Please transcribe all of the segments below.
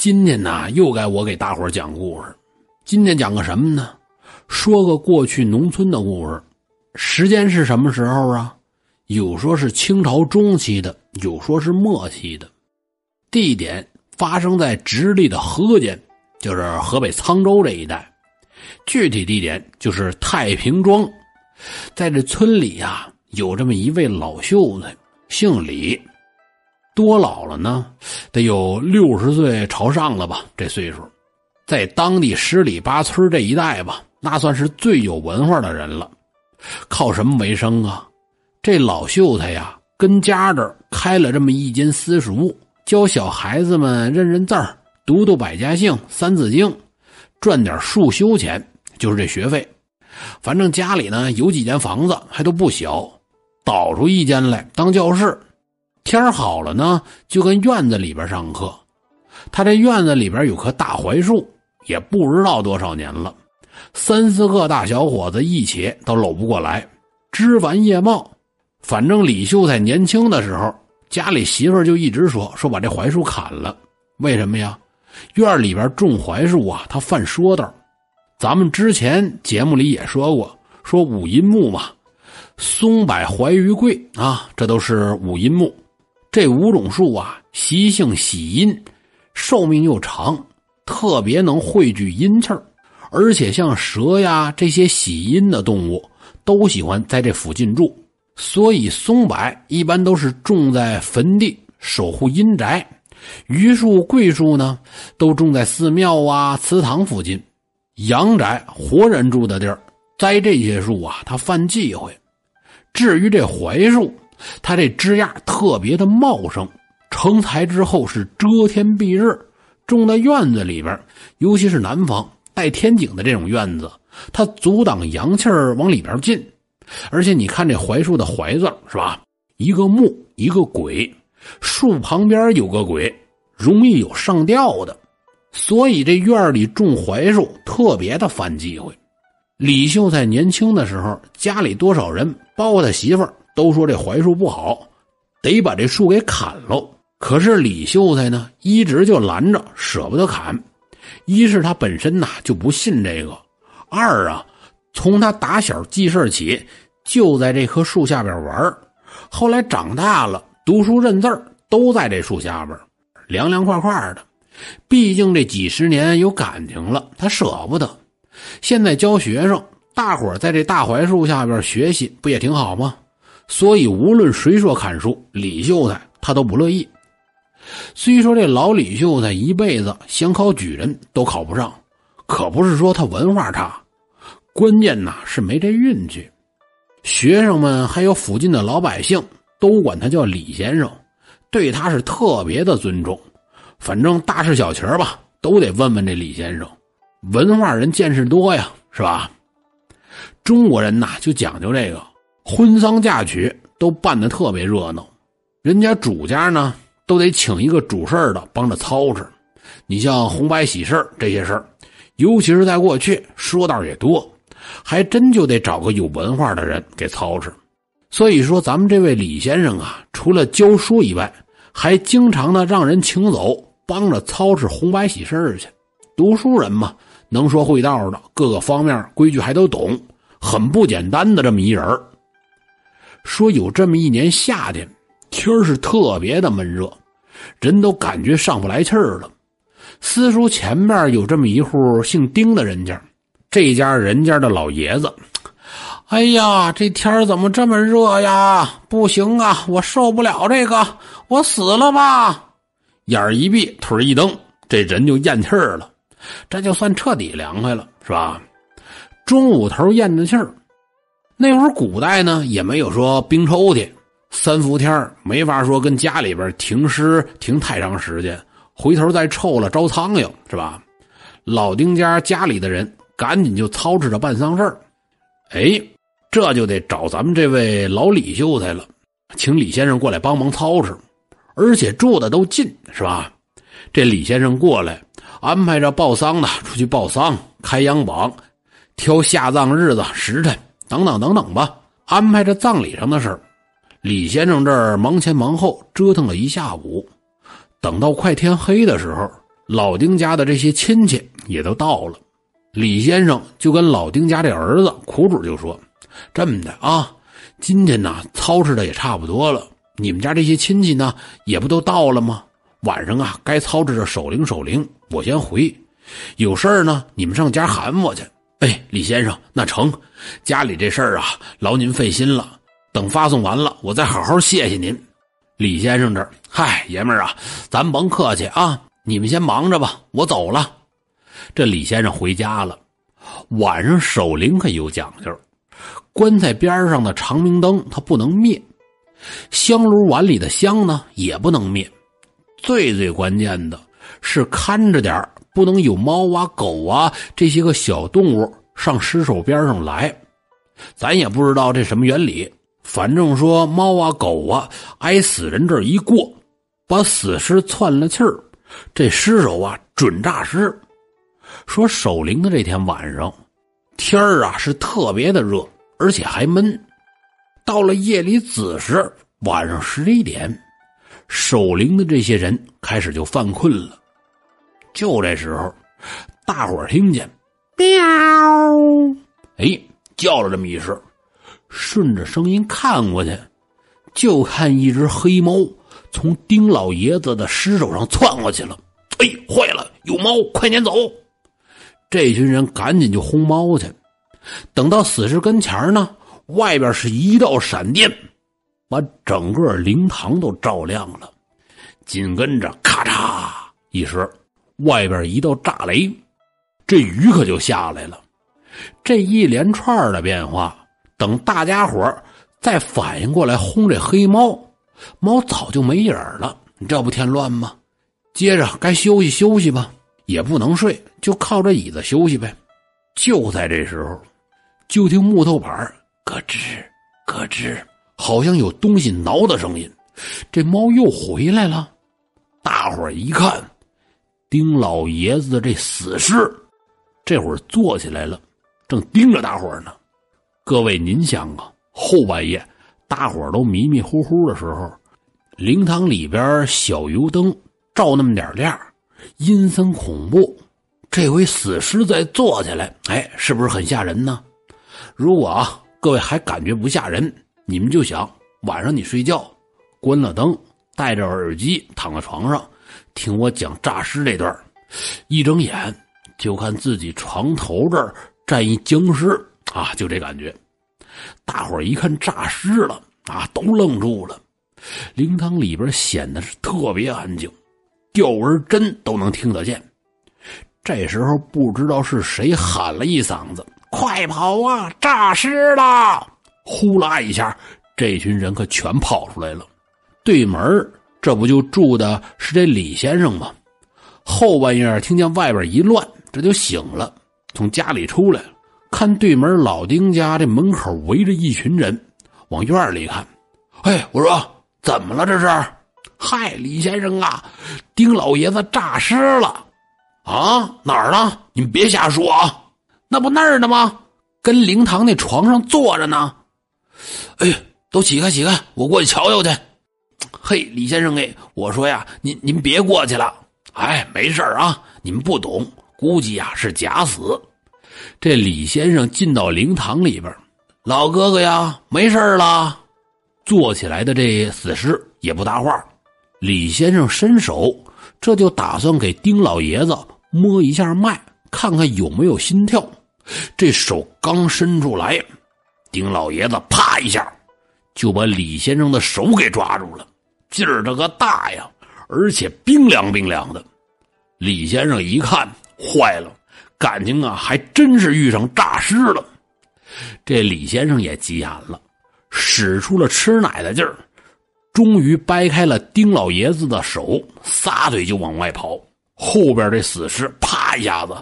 今天呢，又该我给大伙讲故事。今天讲个什么呢？说个过去农村的故事。时间是什么时候啊？有说是清朝中期的，有说是末期的。地点发生在直隶的河间，就是河北沧州这一带。具体地点就是太平庄。在这村里呀，有这么一位老秀才，姓李。多老了呢？得有六十岁朝上了吧？这岁数，在当地十里八村这一带吧，那算是最有文化的人了。靠什么为生啊？这老秀才呀，跟家这开了这么一间私塾，教小孩子们认认字儿、读读百家姓、三字经，赚点束修钱，就是这学费。反正家里呢有几间房子，还都不小，倒出一间来当教室。天好了呢，就跟院子里边上课。他这院子里边有棵大槐树，也不知道多少年了。三四个大小伙子一起都搂不过来，枝繁叶茂。反正李秀才年轻的时候，家里媳妇就一直说说把这槐树砍了。为什么呀？院里边种槐树啊，他犯说道。咱们之前节目里也说过，说五阴木嘛，松柏、槐、榆、桂啊，这都是五阴木。这五种树啊，习性喜阴，寿命又长，特别能汇聚阴气儿。而且像蛇呀这些喜阴的动物，都喜欢在这附近住。所以松柏一般都是种在坟地，守护阴宅；榆树、桂树呢，都种在寺庙啊、祠堂附近，阳宅活人住的地儿。栽这些树啊，它犯忌讳。至于这槐树，它这枝桠特别的茂盛，成材之后是遮天蔽日，种在院子里边，尤其是南方带天井的这种院子，它阻挡阳气往里边进。而且你看这槐树的“槐”字是吧？一个木，一个鬼，树旁边有个鬼，容易有上吊的，所以这院里种槐树特别的犯忌讳。李秀才年轻的时候，家里多少人，包括他媳妇儿。都说这槐树不好，得把这树给砍喽。可是李秀才呢，一直就拦着，舍不得砍。一是他本身呐就不信这个；二啊，从他打小记事起，就在这棵树下边玩后来长大了，读书认字都在这树下边，凉凉快快的。毕竟这几十年有感情了，他舍不得。现在教学生，大伙在这大槐树下边学习，不也挺好吗？所以，无论谁说砍树，李秀才他都不乐意。虽说这老李秀才一辈子想考举人都考不上，可不是说他文化差，关键呐是没这运气。学生们还有附近的老百姓都管他叫李先生，对他是特别的尊重。反正大事小情吧，都得问问这李先生。文化人见识多呀，是吧？中国人呐就讲究这个。婚丧嫁娶都办得特别热闹，人家主家呢都得请一个主事的帮着操持。你像红白喜事这些事儿，尤其是在过去说道也多，还真就得找个有文化的人给操持。所以说，咱们这位李先生啊，除了教书以外，还经常的让人请走，帮着操持红白喜事去。读书人嘛，能说会道的，各个方面规矩还都懂，很不简单的这么一人儿。说有这么一年夏天，天儿是特别的闷热，人都感觉上不来气儿了。私塾前面有这么一户姓丁的人家，这家人家的老爷子，哎呀，这天儿怎么这么热呀？不行啊，我受不了这个，我死了吧！眼儿一闭，腿一蹬，这人就咽气儿了，这就算彻底凉快了，是吧？中午头咽着气儿。那会儿古代呢，也没有说冰抽屉，三伏天没法说跟家里边停尸停太长时间，回头再臭了招苍蝇是吧？老丁家家里的人赶紧就操持着办丧事儿哎，这就得找咱们这位老李秀才了，请李先生过来帮忙操持，而且住的都近是吧？这李先生过来安排着报丧的出去报丧、开阳榜、挑下葬日子时辰。等等等等吧，安排着葬礼上的事儿。李先生这儿忙前忙后折腾了一下午，等到快天黑的时候，老丁家的这些亲戚也都到了。李先生就跟老丁家这儿子苦主就说：“这么的啊，今天呢操持的也差不多了，你们家这些亲戚呢也不都到了吗？晚上啊该操持着守灵守灵，我先回。有事儿呢，你们上家喊我去。”哎，李先生，那成，家里这事儿啊，劳您费心了。等发送完了，我再好好谢谢您。李先生这儿，嗨，爷们儿啊，咱甭客气啊，你们先忙着吧，我走了。这李先生回家了。晚上守灵可有讲究，棺材边上的长明灯它不能灭，香炉碗里的香呢也不能灭。最最关键的是看着点不能有猫啊、狗啊这些个小动物上尸首边上来。咱也不知道这什么原理，反正说猫啊、狗啊挨死人这儿一过，把死尸窜了气儿，这尸首啊准诈尸。说守灵的这天晚上，天儿啊是特别的热，而且还闷。到了夜里子时，晚上十一点，守灵的这些人开始就犯困了。就这时候，大伙听见“喵”，哎，叫了这么一声，顺着声音看过去，就看一只黑猫从丁老爷子的尸首上窜过去了。哎，坏了，有猫，快撵走！这群人赶紧就轰猫去，等到死尸跟前呢，外边是一道闪电，把整个灵堂都照亮了。紧跟着咔嚓一声，外边一道炸雷，这雨可就下来了。这一连串的变化，等大家伙再反应过来轰这黑猫，猫早就没影了。你这不添乱吗？接着该休息休息吧。也不能睡，就靠着椅子休息呗。就在这时候，就听木头板咯吱咯吱，好像有东西挠的声音。这猫又回来了。大伙儿一看，丁老爷子的这死尸，这会儿坐起来了，正盯着大伙呢。各位，您想啊，后半夜大伙都迷迷糊糊的时候，灵堂里边小油灯照那么点亮。阴森恐怖，这回死尸再坐起来，哎，是不是很吓人呢？如果啊，各位还感觉不吓人，你们就想晚上你睡觉，关了灯，戴着耳机躺在床上，听我讲诈尸这段一睁眼就看自己床头这儿站一僵尸啊，就这感觉。大伙一看诈尸了啊，都愣住了。灵堂里边显得是特别安静。吊纹针都能听得见，这时候不知道是谁喊了一嗓子：“快跑啊！诈尸了！”呼啦一下，这群人可全跑出来了。对门这不就住的是这李先生吗？后半夜听见外边一乱，这就醒了，从家里出来，看对门老丁家这门口围着一群人，往院里看。哎，我说怎么了？这是？嗨，李先生啊，丁老爷子诈尸了，啊，哪儿呢？你们别瞎说啊，那不那儿呢吗？跟灵堂那床上坐着呢。哎，都起开起开，我过去瞧瞧去。嘿，李先生哎，我说呀，您您别过去了。哎，没事啊，你们不懂，估计呀是假死。这李先生进到灵堂里边，老哥哥呀，没事了。坐起来的这死尸也不搭话。李先生伸手，这就打算给丁老爷子摸一下脉，看看有没有心跳。这手刚伸出来，丁老爷子啪一下就把李先生的手给抓住了，劲儿这个大呀，而且冰凉冰凉的。李先生一看，坏了，感情啊，还真是遇上诈尸了。这李先生也急眼了，使出了吃奶的劲儿。终于掰开了丁老爷子的手，撒腿就往外跑。后边这死尸啪一下子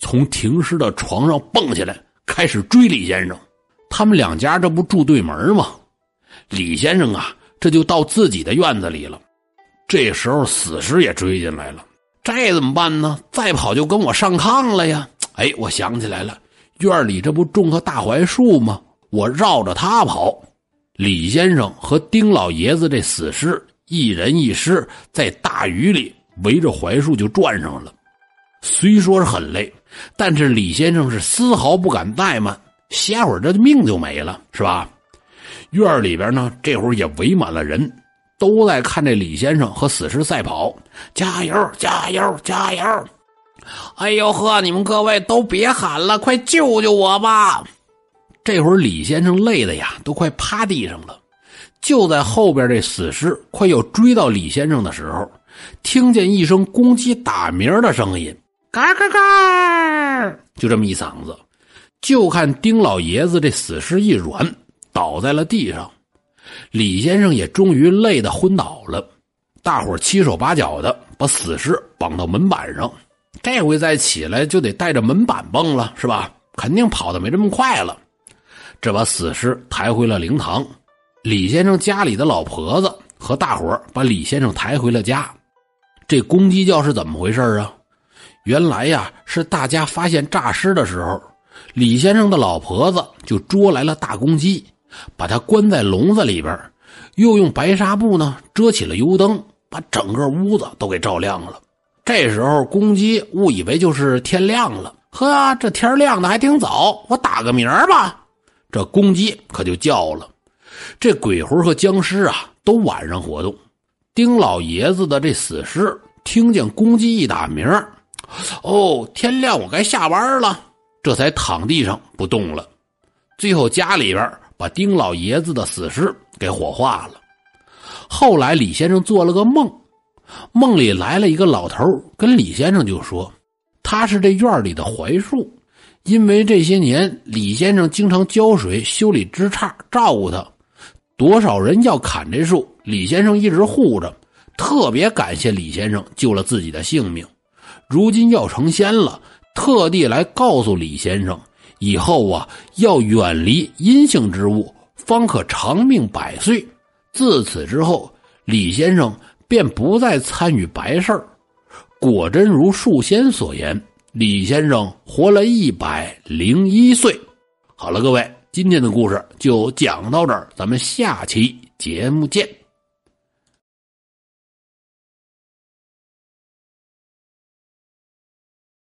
从停尸的床上蹦起来，开始追李先生。他们两家这不住对门吗？李先生啊，这就到自己的院子里了。这时候死尸也追进来了，这怎么办呢？再跑就跟我上炕了呀！哎，我想起来了，院里这不种棵大槐树吗？我绕着它跑。李先生和丁老爷子这死尸一人一尸，在大雨里围着槐树就转上了。虽说是很累，但是李先生是丝毫不敢怠慢，歇会儿这命就没了，是吧？院里边呢，这会儿也围满了人，都在看这李先生和死尸赛跑。加油，加油，加油！哎呦呵，你们各位都别喊了，快救救我吧！这会儿李先生累的呀，都快趴地上了。就在后边这死尸快要追到李先生的时候，听见一声公鸡打鸣的声音。嘎嘎嘎！就这么一嗓子，就看丁老爷子这死尸一软，倒在了地上。李先生也终于累得昏倒了。大伙七手八脚的把死尸绑到门板上，这回再起来就得带着门板蹦了，是吧？肯定跑的没这么快了。这把死尸抬回了灵堂，李先生家里的老婆子和大伙把李先生抬回了家。这公鸡叫是怎么回事啊？原来呀，是大家发现诈尸的时候，李先生的老婆子就捉来了大公鸡，把它关在笼子里边，又用白纱布呢遮起了油灯，把整个屋子都给照亮了。这时候，公鸡误以为就是天亮了，呵，这天亮的还挺早，我打个鸣吧。这公鸡可就叫了。这鬼魂和僵尸啊，都晚上活动。丁老爷子的这死尸听见公鸡一打鸣。哦，天亮，我该下班了，这才躺地上不动了。最后家里边把丁老爷子的死尸给火化了。后来李先生做了个梦，梦里来了一个老头，跟李先生就说他是这院里的槐树，因为这些年李先生经常浇水、修理枝杈、照顾他，多少人要砍这树，李先生一直护着，特别感谢李先生救了自己的性命。如今要成仙了，特地来告诉李先生，以后啊要远离阴性之物，方可长命百岁。自此之后，李先生便不再参与白事儿。果真如树仙所言，李先生活了一百零一岁。好了，各位，今天的故事就讲到这儿，咱们下期节目见。